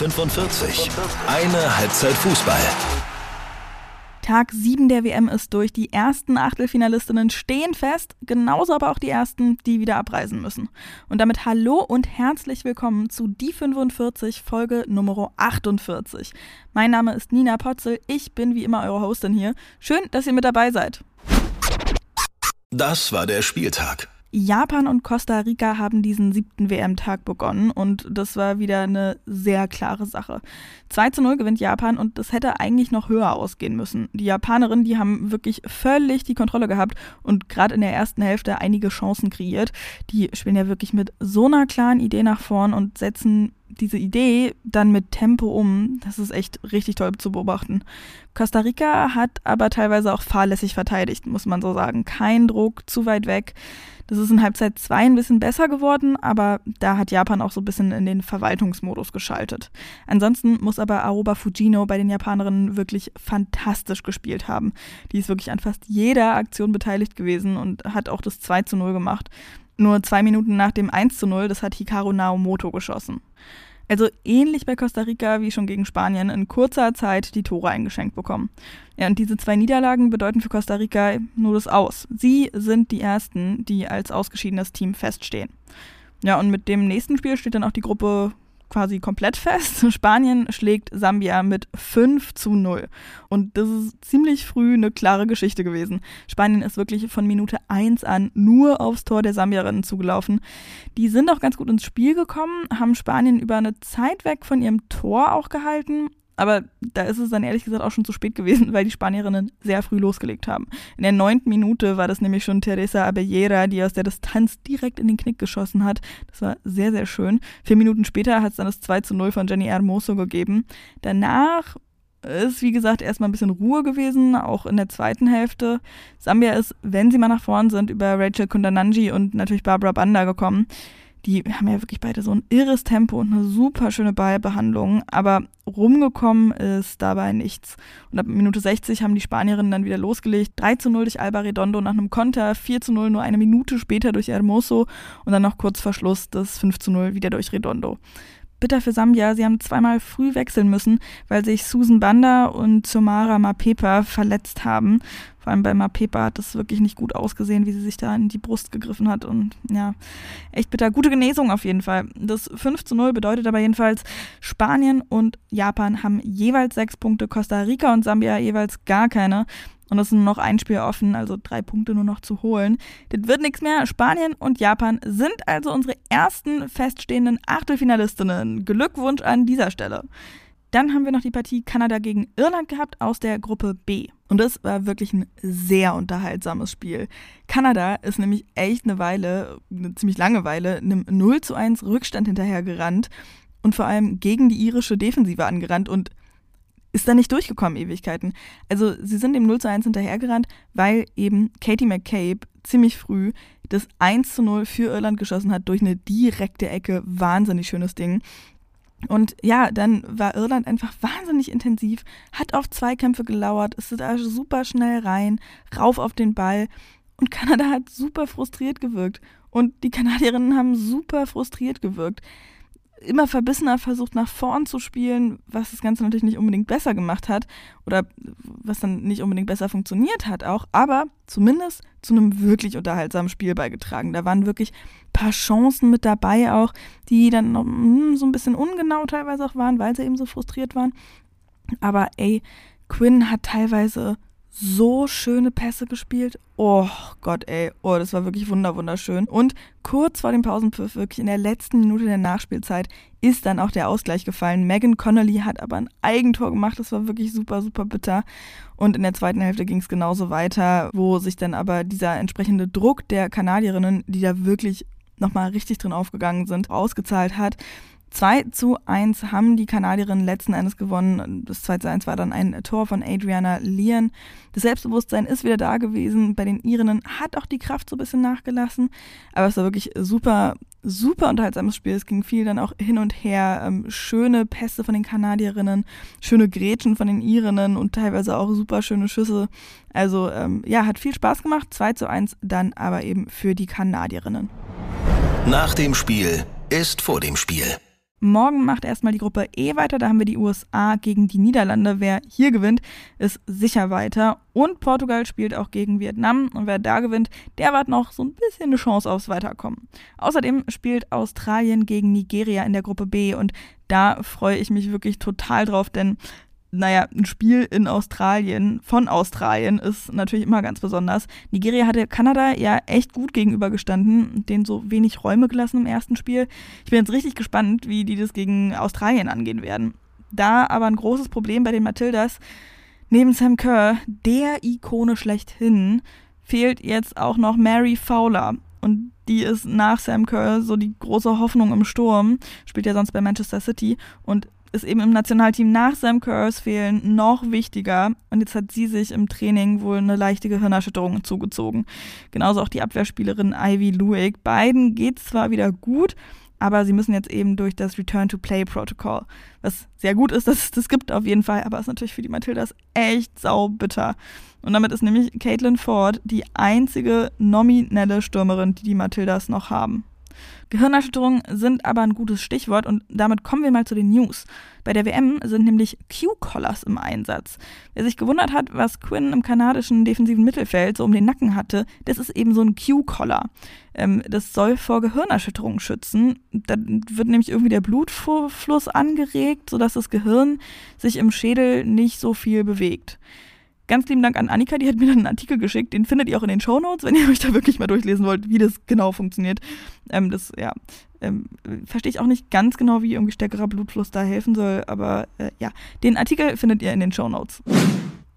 45. Eine Halbzeit Fußball. Tag 7 der WM ist durch. Die ersten Achtelfinalistinnen stehen fest, genauso aber auch die ersten, die wieder abreisen müssen. Und damit hallo und herzlich willkommen zu Die 45 Folge Nummer 48. Mein Name ist Nina Potzel, ich bin wie immer eure Hostin hier. Schön, dass ihr mit dabei seid. Das war der Spieltag. Japan und Costa Rica haben diesen siebten WM-Tag begonnen und das war wieder eine sehr klare Sache. 2 zu 0 gewinnt Japan und das hätte eigentlich noch höher ausgehen müssen. Die Japanerinnen, die haben wirklich völlig die Kontrolle gehabt und gerade in der ersten Hälfte einige Chancen kreiert. Die spielen ja wirklich mit so einer klaren Idee nach vorn und setzen diese Idee dann mit Tempo um, das ist echt richtig toll zu beobachten. Costa Rica hat aber teilweise auch fahrlässig verteidigt, muss man so sagen. Kein Druck, zu weit weg. Das ist in Halbzeit 2 ein bisschen besser geworden, aber da hat Japan auch so ein bisschen in den Verwaltungsmodus geschaltet. Ansonsten muss aber Aoba Fujino bei den Japanerinnen wirklich fantastisch gespielt haben. Die ist wirklich an fast jeder Aktion beteiligt gewesen und hat auch das 2 zu 0 gemacht. Nur zwei Minuten nach dem 1 zu 0, das hat Hikaru Naomoto geschossen. Also ähnlich bei Costa Rica wie schon gegen Spanien in kurzer Zeit die Tore eingeschenkt bekommen. Ja, und diese zwei Niederlagen bedeuten für Costa Rica nur das Aus. Sie sind die ersten, die als ausgeschiedenes Team feststehen. Ja, und mit dem nächsten Spiel steht dann auch die Gruppe quasi komplett fest. Spanien schlägt Sambia mit 5 zu 0. Und das ist ziemlich früh eine klare Geschichte gewesen. Spanien ist wirklich von Minute 1 an nur aufs Tor der Sambierinnen zugelaufen. Die sind auch ganz gut ins Spiel gekommen, haben Spanien über eine Zeit weg von ihrem Tor auch gehalten aber da ist es dann ehrlich gesagt auch schon zu spät gewesen, weil die Spanierinnen sehr früh losgelegt haben. In der neunten Minute war das nämlich schon Teresa Abellera, die aus der Distanz direkt in den Knick geschossen hat. Das war sehr, sehr schön. Vier Minuten später hat es dann das 2 zu 0 von Jenny Hermoso gegeben. Danach ist, wie gesagt, erstmal ein bisschen Ruhe gewesen, auch in der zweiten Hälfte. Sambia ist, wenn sie mal nach vorn sind, über Rachel Kundananji und natürlich Barbara Banda gekommen die haben ja wirklich beide so ein irres Tempo und eine super schöne Ballbehandlung, aber rumgekommen ist dabei nichts. Und ab Minute 60 haben die Spanierinnen dann wieder losgelegt. 3 zu 0 durch Alba Redondo nach einem Konter, 4 zu 0 nur eine Minute später durch Hermoso und dann noch kurz vor Schluss das 5 zu 0 wieder durch Redondo. Bitter für Sambia, sie haben zweimal früh wechseln müssen, weil sich Susan Banda und Somara Mapepa verletzt haben. Vor allem bei Mapepa hat es wirklich nicht gut ausgesehen, wie sie sich da in die Brust gegriffen hat. Und ja, echt bitter. Gute Genesung auf jeden Fall. Das 5 zu 0 bedeutet aber jedenfalls, Spanien und Japan haben jeweils sechs Punkte, Costa Rica und Sambia jeweils gar keine. Und es ist nur noch ein Spiel offen, also drei Punkte nur noch zu holen. Das wird nichts mehr. Spanien und Japan sind also unsere ersten feststehenden Achtelfinalistinnen. Glückwunsch an dieser Stelle. Dann haben wir noch die Partie Kanada gegen Irland gehabt aus der Gruppe B. Und das war wirklich ein sehr unterhaltsames Spiel. Kanada ist nämlich echt eine Weile, eine ziemlich lange Weile, einem 0 zu 1 Rückstand hinterhergerannt und vor allem gegen die irische Defensive angerannt und ist da nicht durchgekommen, Ewigkeiten. Also sie sind dem 0 zu 1 hinterhergerannt, weil eben Katie McCabe ziemlich früh das 1 zu 0 für Irland geschossen hat durch eine direkte Ecke. Wahnsinnig schönes Ding. Und ja, dann war Irland einfach wahnsinnig intensiv, hat auf Zweikämpfe gelauert, ist da super schnell rein, rauf auf den Ball. Und Kanada hat super frustriert gewirkt. Und die Kanadierinnen haben super frustriert gewirkt immer verbissener versucht, nach vorn zu spielen, was das Ganze natürlich nicht unbedingt besser gemacht hat oder was dann nicht unbedingt besser funktioniert hat auch, aber zumindest zu einem wirklich unterhaltsamen Spiel beigetragen. Da waren wirklich ein paar Chancen mit dabei auch, die dann noch, hm, so ein bisschen ungenau teilweise auch waren, weil sie eben so frustriert waren. Aber ey, Quinn hat teilweise so schöne Pässe gespielt. Oh Gott, ey. Oh, das war wirklich wunderschön. Und kurz vor dem Pausenpfiff, wirklich in der letzten Minute der Nachspielzeit, ist dann auch der Ausgleich gefallen. Megan Connolly hat aber ein Eigentor gemacht. Das war wirklich super, super bitter. Und in der zweiten Hälfte ging es genauso weiter, wo sich dann aber dieser entsprechende Druck der Kanadierinnen, die da wirklich nochmal richtig drin aufgegangen sind, ausgezahlt hat. 2 zu 1 haben die Kanadierinnen letzten Endes gewonnen. Das 2 zu 1 war dann ein Tor von Adriana Leon. Das Selbstbewusstsein ist wieder da gewesen. Bei den Irinnen hat auch die Kraft so ein bisschen nachgelassen. Aber es war wirklich super, super unterhaltsames Spiel. Es ging viel dann auch hin und her. Ähm, schöne Pässe von den Kanadierinnen, schöne Grätschen von den Irinnen und teilweise auch super schöne Schüsse. Also ähm, ja, hat viel Spaß gemacht. 2 zu 1 dann aber eben für die Kanadierinnen. Nach dem Spiel ist vor dem Spiel. Morgen macht erstmal die Gruppe E weiter. Da haben wir die USA gegen die Niederlande. Wer hier gewinnt, ist sicher weiter. Und Portugal spielt auch gegen Vietnam. Und wer da gewinnt, der hat noch so ein bisschen eine Chance aufs Weiterkommen. Außerdem spielt Australien gegen Nigeria in der Gruppe B. Und da freue ich mich wirklich total drauf, denn naja, ein Spiel in Australien, von Australien, ist natürlich immer ganz besonders. Nigeria hatte Kanada ja echt gut gegenübergestanden, denen so wenig Räume gelassen im ersten Spiel. Ich bin jetzt richtig gespannt, wie die das gegen Australien angehen werden. Da aber ein großes Problem bei den Matildas, neben Sam Kerr, der Ikone schlechthin, fehlt jetzt auch noch Mary Fowler. Und die ist nach Sam Kerr so die große Hoffnung im Sturm, spielt ja sonst bei Manchester City und ist eben im Nationalteam nach Sam Kerrs fehlen noch wichtiger. Und jetzt hat sie sich im Training wohl eine leichte Gehirnerschütterung zugezogen. Genauso auch die Abwehrspielerin Ivy Luick. Beiden geht zwar wieder gut, aber sie müssen jetzt eben durch das Return-to-Play-Protokoll. Was sehr gut ist, dass es das gibt auf jeden Fall, aber ist natürlich für die Matildas echt saubitter. Und damit ist nämlich Caitlin Ford die einzige nominelle Stürmerin, die die Matildas noch haben. Gehirnerschütterungen sind aber ein gutes Stichwort und damit kommen wir mal zu den News. Bei der WM sind nämlich Q-Collars im Einsatz. Wer sich gewundert hat, was Quinn im kanadischen defensiven Mittelfeld so um den Nacken hatte, das ist eben so ein Q-Collar. Ähm, das soll vor Gehirnerschütterungen schützen. Da wird nämlich irgendwie der Blutfluss angeregt, sodass das Gehirn sich im Schädel nicht so viel bewegt. Ganz lieben Dank an Annika, die hat mir dann einen Artikel geschickt. Den findet ihr auch in den Show Notes, wenn ihr euch da wirklich mal durchlesen wollt, wie das genau funktioniert. Ähm, das, ja, ähm, verstehe ich auch nicht ganz genau, wie irgendwie stärkerer Blutfluss da helfen soll, aber äh, ja, den Artikel findet ihr in den Show Notes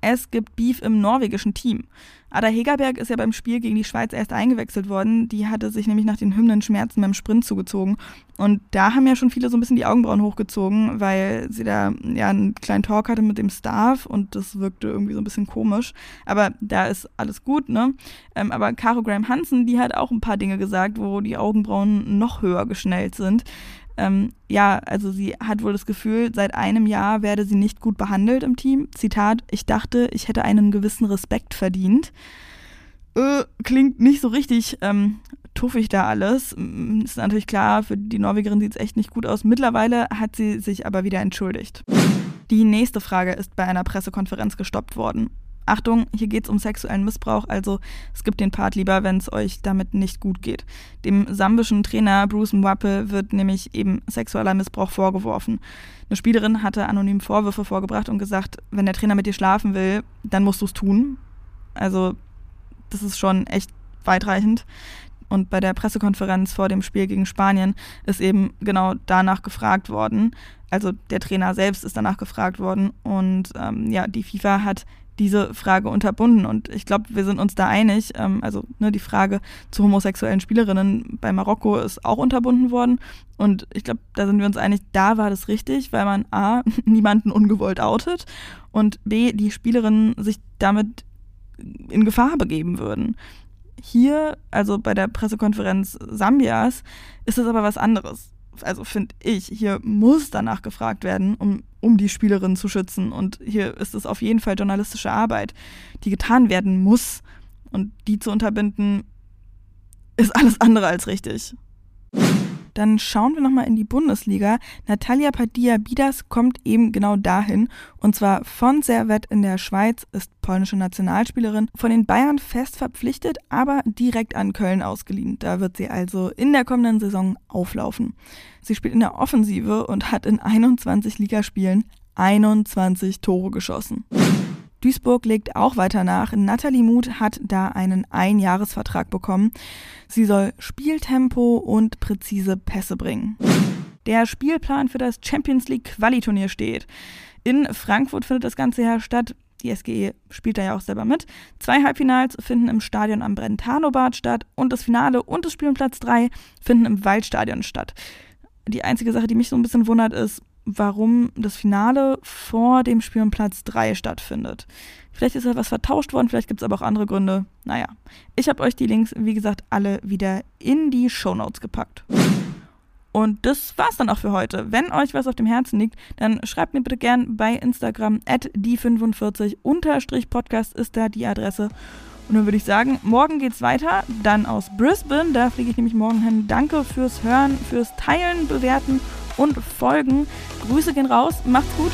es gibt Beef im norwegischen Team. Ada Hegerberg ist ja beim Spiel gegen die Schweiz erst eingewechselt worden. Die hatte sich nämlich nach den Hymnen Schmerzen beim Sprint zugezogen. Und da haben ja schon viele so ein bisschen die Augenbrauen hochgezogen, weil sie da ja einen kleinen Talk hatte mit dem Staff und das wirkte irgendwie so ein bisschen komisch. Aber da ist alles gut, ne? Ähm, aber Caro Graham Hansen, die hat auch ein paar Dinge gesagt, wo die Augenbrauen noch höher geschnellt sind. Ähm, ja, also sie hat wohl das Gefühl, seit einem Jahr werde sie nicht gut behandelt im Team. Zitat, ich dachte, ich hätte einen gewissen Respekt verdient. Äh, klingt nicht so richtig ähm, tuffig da alles. Ist natürlich klar, für die Norwegerin sieht es echt nicht gut aus. Mittlerweile hat sie sich aber wieder entschuldigt. Die nächste Frage ist bei einer Pressekonferenz gestoppt worden. Achtung, hier geht es um sexuellen Missbrauch, also es gibt den Part lieber, wenn es euch damit nicht gut geht. Dem sambischen Trainer Bruce Mwappe wird nämlich eben sexueller Missbrauch vorgeworfen. Eine Spielerin hatte anonym Vorwürfe vorgebracht und gesagt, wenn der Trainer mit dir schlafen will, dann musst du es tun. Also das ist schon echt weitreichend. Und bei der Pressekonferenz vor dem Spiel gegen Spanien ist eben genau danach gefragt worden. Also der Trainer selbst ist danach gefragt worden. Und ähm, ja, die FIFA hat diese Frage unterbunden. Und ich glaube, wir sind uns da einig. Ähm, also ne, die Frage zu homosexuellen Spielerinnen bei Marokko ist auch unterbunden worden. Und ich glaube, da sind wir uns einig, da war das richtig, weil man A, niemanden ungewollt outet und B, die Spielerinnen sich damit in Gefahr begeben würden. Hier, also bei der Pressekonferenz Sambias, ist es aber was anderes also finde ich, hier muss danach gefragt werden, um, um die Spielerin zu schützen. Und hier ist es auf jeden Fall journalistische Arbeit, die getan werden muss. Und die zu unterbinden, ist alles andere als richtig. Dann schauen wir nochmal in die Bundesliga. Natalia Padilla-Bidas kommt eben genau dahin. Und zwar von Servet in der Schweiz, ist polnische Nationalspielerin, von den Bayern fest verpflichtet, aber direkt an Köln ausgeliehen. Da wird sie also in der kommenden Saison auflaufen. Sie spielt in der Offensive und hat in 21 Ligaspielen 21 Tore geschossen. Duisburg legt auch weiter nach. Nathalie Muth hat da einen Einjahresvertrag bekommen. Sie soll Spieltempo und präzise Pässe bringen. Der Spielplan für das Champions League Qualiturnier steht. In Frankfurt findet das Ganze ja statt. Die SGE spielt da ja auch selber mit. Zwei Halbfinals finden im Stadion am Brentano-Bad statt und das Finale und das Spiel um Platz 3 finden im Waldstadion statt. Die einzige Sache, die mich so ein bisschen wundert, ist, warum das Finale vor dem Spiel um Platz 3 stattfindet. Vielleicht ist da was vertauscht worden, vielleicht gibt es aber auch andere Gründe. Naja, ich habe euch die Links, wie gesagt, alle wieder in die Show Notes gepackt. Und das war's dann auch für heute. Wenn euch was auf dem Herzen liegt, dann schreibt mir bitte gern bei Instagram at die45-podcast ist da die Adresse. Und dann würde ich sagen, morgen geht's weiter, dann aus Brisbane, da fliege ich nämlich morgen hin. Danke fürs Hören, fürs Teilen, Bewerten und folgen. Grüße gehen raus, macht's gut.